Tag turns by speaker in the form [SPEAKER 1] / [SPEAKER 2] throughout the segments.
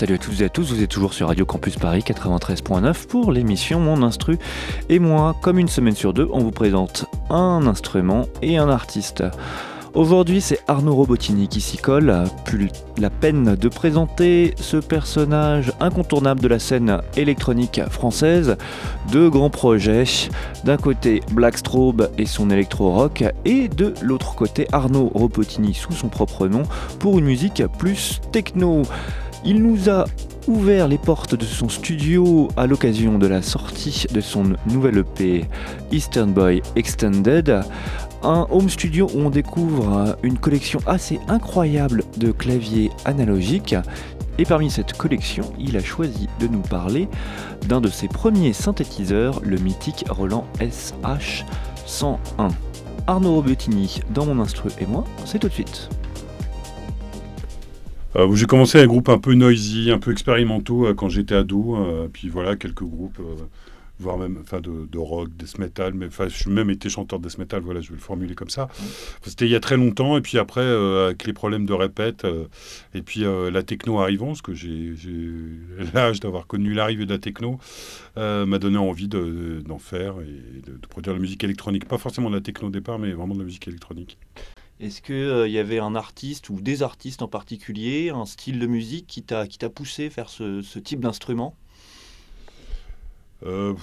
[SPEAKER 1] Salut à toutes et à tous, vous êtes toujours sur Radio Campus Paris 93.9 pour l'émission Mon Instru. Et moi, comme une semaine sur deux, on vous présente un instrument et un artiste. Aujourd'hui, c'est Arnaud Robotini qui s'y colle. Plus la peine de présenter ce personnage incontournable de la scène électronique française. Deux grands projets. D'un côté, Blackstrobe et son électro-rock, et de l'autre côté, Arnaud Robotini sous son propre nom pour une musique plus techno. Il nous a ouvert les portes de son studio à l'occasion de la sortie de son nouvel EP Eastern Boy Extended, un home studio où on découvre une collection assez incroyable de claviers analogiques. Et parmi cette collection, il a choisi de nous parler d'un de ses premiers synthétiseurs, le mythique Roland SH101. Arnaud Robetini dans mon instru et moi, c'est tout de suite.
[SPEAKER 2] Euh, j'ai commencé avec un groupe un peu noisy, un peu expérimentaux euh, quand j'étais ado. Euh, puis voilà, quelques groupes, euh, voire même enfin, de, de rock, death metal. Mais enfin, je suis même été chanteur de death metal, voilà, je vais le formuler comme ça. C'était il y a très longtemps. Et puis après, avec les problèmes de répète, et puis la techno arrivant, parce que j'ai l'âge d'avoir connu l'arrivée de la techno, m'a donné envie de- d'en faire et de produire de la musique électronique. Pas forcément de la techno au départ, mais vraiment de la musique électronique.
[SPEAKER 1] Est-ce qu'il y avait un artiste ou des artistes en particulier, un style de musique qui t'a poussé à faire ce, type d'instrument?
[SPEAKER 2] Euh,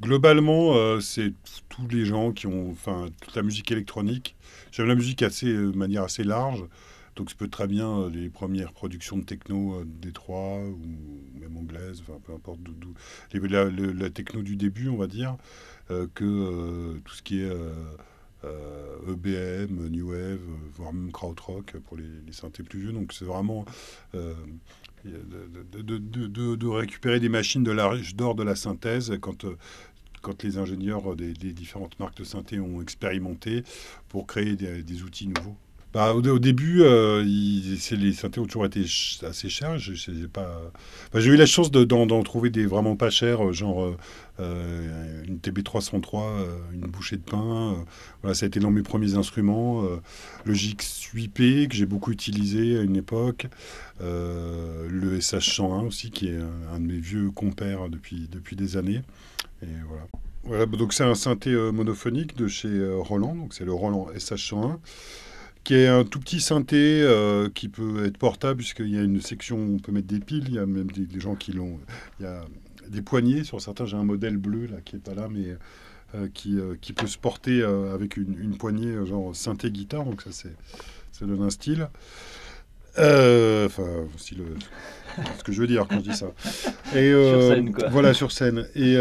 [SPEAKER 2] globalement, euh, c'est tous les gens qui ont, enfin, toute la musique électronique. J'aime la musique assez, euh, de manière assez large, donc ça peut très bien euh, les premières productions de techno euh, de Détroit ou même anglaises, enfin peu importe d'où, la, techno du début, on va dire, euh, que euh, tout ce qui est euh, euh, EBM, New Wave, euh, voire même krautrock pour les, les synthés plus vieux. Donc c'est vraiment euh, de, récupérer des machines de l'âge d'or de la synthèse quand, euh, quand les ingénieurs des, différentes marques de synthé ont expérimenté pour créer des outils nouveaux. Bah, au, début, euh, les synthés ont toujours été assez chers. Enfin, J'ai eu la chance de- d'en trouver des vraiment pas chers, euh, genre euh, une TB303, euh, une bouchée de pain. ça a été dans mes premiers instruments. le GX8P que j'ai beaucoup utilisé à une époque. Le SH101 aussi, qui est un, de mes vieux compères depuis, depuis des années. Donc c'est un synthé monophonique de chez Roland, c'est le Roland SH101, qui est un tout petit synthé euh, qui peut être portable, puisqu'il y a une section où on peut mettre des piles, il y a même des, des gens qui l'ont. Il y a des poignées sur certains, j'ai un modèle bleu là qui est pas là, mais euh, qui, euh, qui peut se porter avec une, une poignée genre synthé guitare, donc ça c'est ça donne un style. Enfin, style, ce que je veux dire quand je dis ça. Et, euh,
[SPEAKER 1] scène, quoi.
[SPEAKER 2] Voilà, sur scène. Et,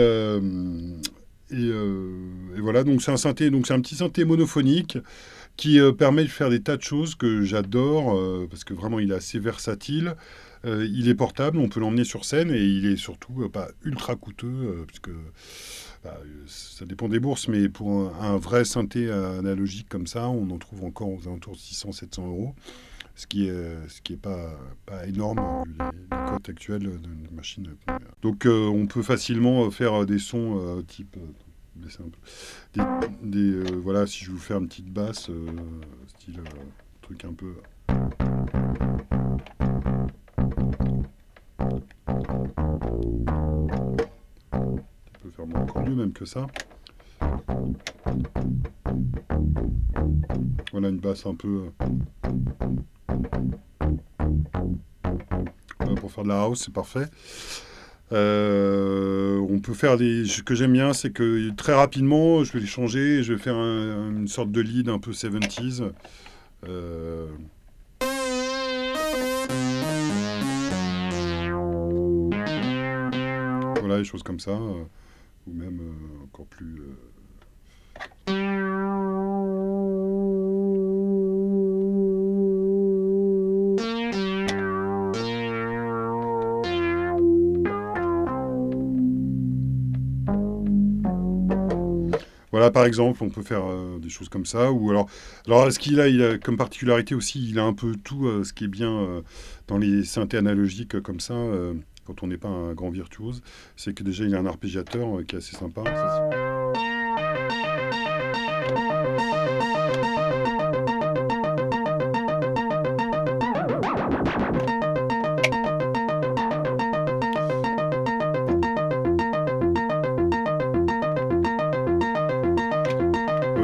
[SPEAKER 2] et, euh, et voilà, donc c'est un synthé, donc c'est un petit synthé monophonique qui euh, permet de faire des tas de choses que j'adore euh, parce que vraiment il est assez versatile. Euh, il est portable, on peut l'emmener sur scène et il est surtout pas ultra coûteux puisque bah, ça dépend des bourses, mais pour un, vrai synthé analogique comme ça, on en trouve encore aux alentours de 600-700 euros, ce qui est, ce qui est pas, pas énorme les, les cotes actuelles d'une machine. Donc euh, on peut facilement faire des sons type... Des, euh, voilà, si je vous fais une petite basse, euh, style euh, truc un peu... Tu peux faire encore mieux même que ça. Voilà une basse un peu... euh, pour faire de la house, c'est parfait. Euh, on peut faire des. Ce que j'aime bien, c'est que très rapidement, je vais les changer. Je vais faire un- une sorte de lead un peu 70s. Euh, Voilà, des choses comme ça. euh, ou même encore plus. Voilà, par exemple, on peut faire euh, des choses comme ça. Ou alors, alors ce qu'il a, comme particularité aussi, il a un peu tout euh, ce qui est bien euh, dans les synthés analogiques comme ça. quand on n'est pas un grand virtuose, c'est que déjà il a un arpégiateur qui est assez sympa.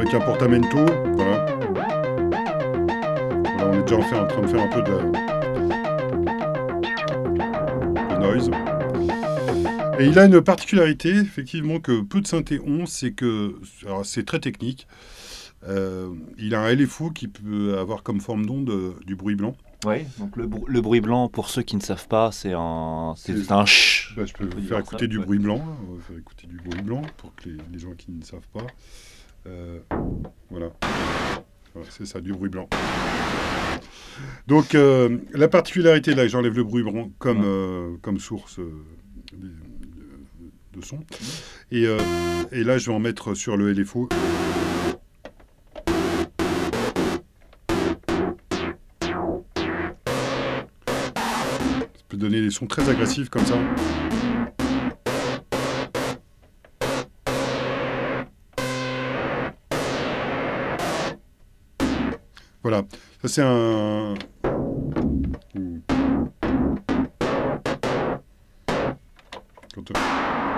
[SPEAKER 2] Avec un portamento. Voilà. Voilà, on est déjà en, fait en train de faire un peu de, de noise. Et il a une particularité, effectivement, que peu de synthés ont, c'est que c'est très technique. Euh, il a un LFO qui peut avoir comme forme d'onde euh, du bruit blanc.
[SPEAKER 1] Oui, donc le, bruit blanc, pour ceux qui ne savent pas, c'est un, c'est
[SPEAKER 2] C'est-
[SPEAKER 1] un ch.
[SPEAKER 2] Bah, je peux faire
[SPEAKER 1] ça,
[SPEAKER 2] écouter du
[SPEAKER 1] ouais.
[SPEAKER 2] bruit blanc. là. On va faire écouter du bruit blanc pour que les, les gens qui ne savent pas. Euh, voilà. Voilà, c'est ça, du bruit blanc. Donc, euh, la particularité, là, j'enlève le bruit blanc comme, euh, comme source euh, de, de son. Et, et là, je vais en mettre sur le LFO. Ça peut donner des sons très agressifs comme ça. Voilà, ça c'est un... Euh,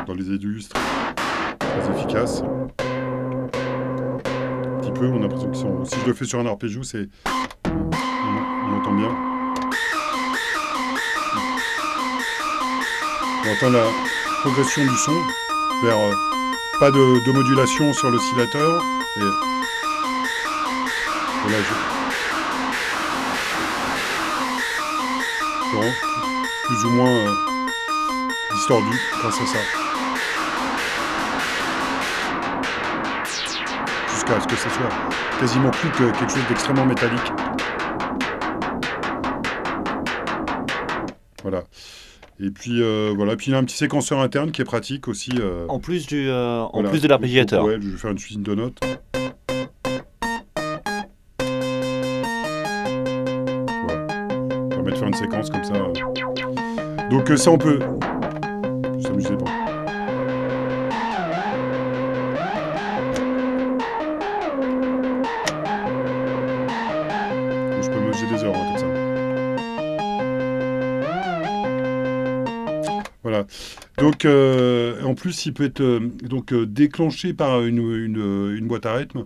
[SPEAKER 2] dans les illustres, très efficace. Un petit peu, on a l'impression qu'ils sont... Si je le fais sur un arpéggio, c'est... On, entend bien. On entend la progression du son vers... euh, pas de, modulation sur l'oscillateur. Plus ou moins euh, distordu grâce à ça. Jusqu'à ce que ça soit quasiment plus que quelque chose d'extrêmement métallique. Voilà. Et puis euh, voilà, puis il a un petit séquenceur interne qui est pratique aussi. euh,
[SPEAKER 1] En plus, du, euh, en
[SPEAKER 2] voilà.
[SPEAKER 1] plus de l'arpégiateur.
[SPEAKER 2] Ouais, je vais faire une suite de notes. Comme ça. Donc euh, ça, on peut s'amuser. Je peux me des heures hein, comme ça. Voilà. Donc, euh, en plus, il peut être euh, donc, déclenché par une, une boîte à rythme,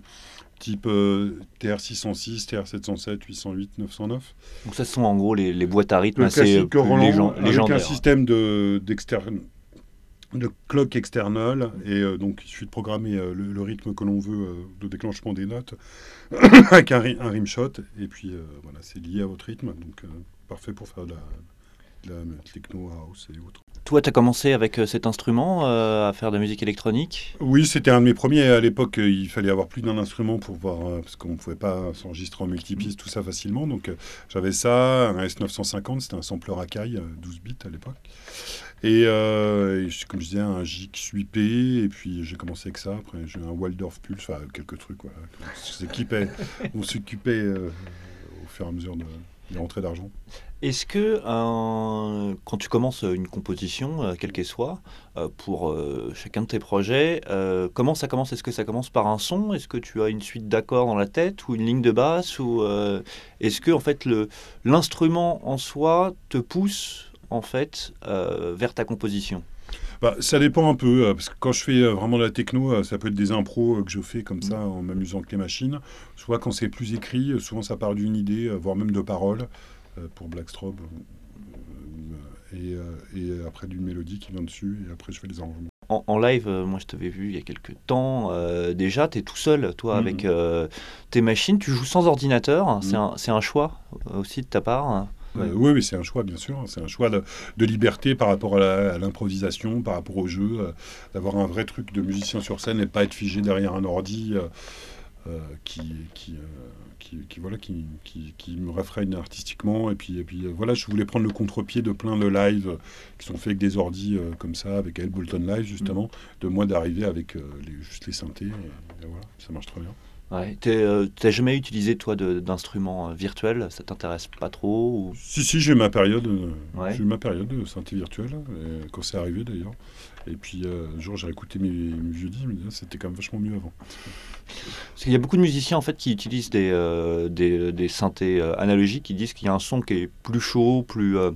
[SPEAKER 2] type euh, TR-606, TR-707, 808, 909.
[SPEAKER 1] Donc ça, ce sont en gros les, les boîtes à rythme
[SPEAKER 2] Le
[SPEAKER 1] assez euh,
[SPEAKER 2] Roland,
[SPEAKER 1] légen-
[SPEAKER 2] avec un
[SPEAKER 1] légendaires.
[SPEAKER 2] système de, d'externe- de clock external, et euh, donc il suffit de programmer euh, le, le rythme que l'on veut de déclenchement des notes, avec un, un rimshot, et puis voilà, c'est lié à votre rythme, donc parfait pour faire de la, de la techno, house et autres.
[SPEAKER 1] Toi, tu as commencé avec euh, cet instrument euh, à faire de la musique électronique?
[SPEAKER 2] Oui, c'était un de mes premiers. À l'époque, euh, il fallait avoir plus d'un instrument pour voir, euh, parce qu'on ne pouvait pas s'enregistrer en multipiste, tout ça facilement. Donc, euh, j'avais ça, un S950, c'était un sampler Akai, euh, 12 bits à l'époque. Et, et comme je disais, un JX 8P, et puis j'ai commencé avec ça. Après, j'ai eu un Waldorf Pulse, enfin, quelques trucs. Voilà. On s'occupait au fur et à mesure de, des rentrées d'argent.
[SPEAKER 1] Est-ce que euh, quand tu commences une composition, euh, quelle qu'elle soit, euh, pour chacun de tes projets, comment ça commence? Est-ce que ça commence par un son? Est-ce que tu as une suite d'accords dans la tête ou une ligne de basse? Ou est-ce que en fait le l'instrument en soi te pousse en fait vers ta composition?
[SPEAKER 2] Bah, ça dépend un peu, parce que quand je fais vraiment de la techno, ça peut être des impros que je fais comme ça en m'amusant avec les machines. Soit quand c'est plus écrit, souvent ça part d'une idée, voire même de paroles, pour Blackstrobe. euh, et, euh, et après d'une mélodie qui vient dessus, et après je fais les arrangements.
[SPEAKER 1] en, en live, euh, moi je t'avais vu il y a quelques temps, euh, déjà tu es tout seul toi
[SPEAKER 2] Mhm.
[SPEAKER 1] avec euh, tes machines, tu joues sans ordinateur, c'est
[SPEAKER 2] Mhm.
[SPEAKER 1] un, c'est un choix euh, aussi de ta part.
[SPEAKER 2] Euh, oui, oui, c'est un choix, bien sûr. C'est un choix de, de liberté par rapport à l'improvisation, par rapport au jeu, euh, d'avoir un vrai truc de musicien sur scène et pas être figé derrière un ordi. euh, euh, qui, qui, qui, qui, voilà, qui, qui, qui me réfrène artistiquement. Et puis, et puis voilà, je voulais prendre le contre-pied de plein de lives qui sont faits avec des ordis comme ça, avec Ableton Live justement,
[SPEAKER 1] Mm.
[SPEAKER 2] de moi d'arriver avec les, juste les synthés. Et, et voilà, ça marche très bien.
[SPEAKER 1] Ouais. T'as jamais utilisé toi d'instruments virtuels? Ça t'intéresse pas trop ou...
[SPEAKER 2] Si, si, j'ai ma période.
[SPEAKER 1] Ouais.
[SPEAKER 2] J'ai eu ma période de synthé virtuel, euh, quand c'est arrivé d'ailleurs. Et puis euh, un jour, j'ai écouté mes, mes vieux disques, mais c'était quand même vachement mieux avant.
[SPEAKER 1] Parce qu'il y a beaucoup de musiciens en fait qui utilisent des, euh, des, des, synthés euh, analogiques qui disent qu'il y a un son qui est plus chaud, plus, euh,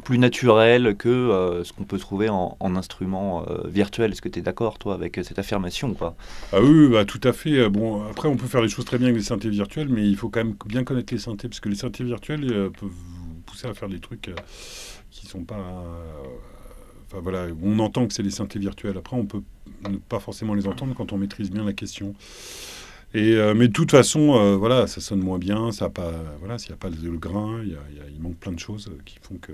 [SPEAKER 1] plus naturel que euh, ce qu'on peut trouver en, en instrument euh, virtuel. Est-ce que tu es d'accord toi avec cette affirmation pas?
[SPEAKER 2] Ah oui, bah, tout à fait. Bon, après, on peut faire les choses très bien avec les synthés virtuels, mais il faut quand même bien connaître les synthés, parce que les synthés virtuels euh, peuvent vous pousser à faire des trucs euh, qui sont pas Enfin, voilà, on entend que c'est des synthés virtuels. Après, on peut pas forcément les entendre quand on maîtrise bien la question. Euh, mais de toute façon, euh, voilà, ça sonne moins bien. Ça pas, voilà, s'il n'y a pas le grain, il, manque plein de choses qui font que,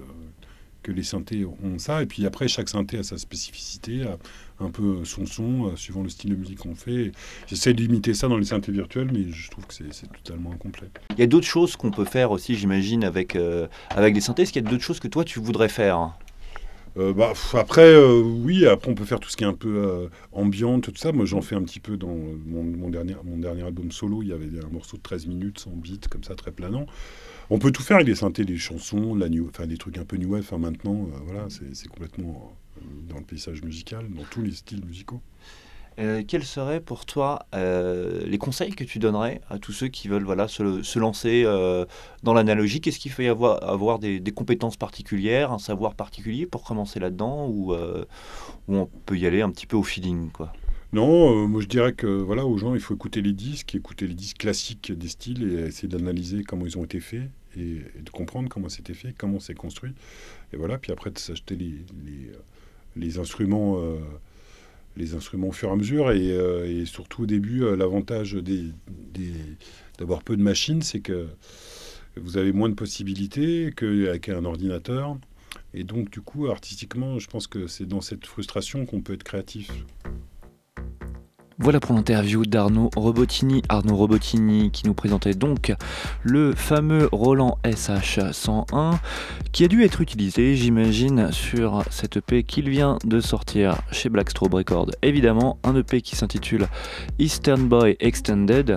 [SPEAKER 2] que les synthés ont ça. Et puis après, chaque synthé a sa spécificité, a un peu son son, euh, suivant le style de musique qu'on fait. J'essaie d'imiter ça dans les synthés virtuels, mais je trouve que c'est totalement incomplet.
[SPEAKER 1] Il y a d'autres choses qu'on peut faire aussi, j'imagine, avec, euh, avec des synthés. Est-ce qu'il y a d'autres choses que toi, tu voudrais faire?
[SPEAKER 2] Euh, bah, après, euh, oui, après on peut faire tout ce qui est un peu euh, ambiante, tout ça. Moi j'en fais un petit peu dans mon, dernier, mon dernier album solo. Il y avait un morceau de 13 minutes sans beat, comme ça, très planant. On peut tout faire avec des synthés, des chansons, la new, des trucs un peu new wave. Enfin, maintenant, voilà, c'est complètement dans le paysage musical, dans tous les styles musicaux.
[SPEAKER 1] Euh, quels seraient pour toi euh, les conseils que tu donnerais à tous ceux qui veulent voilà, se, lancer euh, dans l'analogie? Qu'est-ce qu'il faut y avoir, avoir des, compétences particulières, un savoir particulier pour commencer là-dedans ou, on peut y aller un petit peu au feeling quoi?
[SPEAKER 2] Non, moi je dirais que voilà, aux gens, il faut écouter les disques, écouter les disques classiques des styles et essayer d'analyser comment ils ont été faits et, de comprendre comment c'était fait, comment c'est construit. Et voilà, puis après de s'acheter les, instruments les instruments au fur et à mesure. Et, euh, surtout au début euh, l'avantage des, d'avoir peu de machines c'est que vous avez moins de possibilités qu'avec un ordinateur. Et donc du coup artistiquement je pense que c'est dans cette frustration qu'on peut être créatif
[SPEAKER 1] voilà pour l'interview d'Arnaud Robotini. Arnaud Robotini qui nous présentait donc le fameux Roland SH101 qui a dû être utilisé, j'imagine, sur cette EP qu'il vient de sortir chez Blackstrobe Records. Évidemment, un EP qui s'intitule Eastern Boy Extended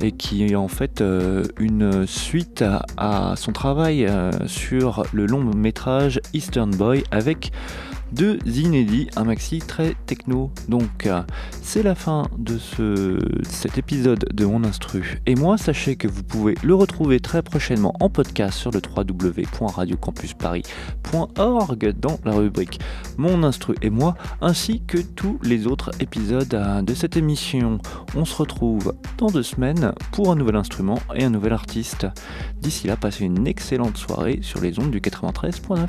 [SPEAKER 1] et qui est en fait euh, une suite à, son travail euh, sur le long métrage Eastern Boy avec deux inédits, un maxi très techno. Donc c'est la fin de ce, cet épisode de Mon Instru. Et moi, sachez que vous pouvez le retrouver très prochainement en podcast sur le www.radiocampusparis.org dans la rubrique Mon Instru et moi, ainsi que tous les autres épisodes de cette émission. On se retrouve dans deux semaines pour un nouvel instrument et un nouvel artiste. D'ici là, passez une excellente soirée sur les ondes du 93.9.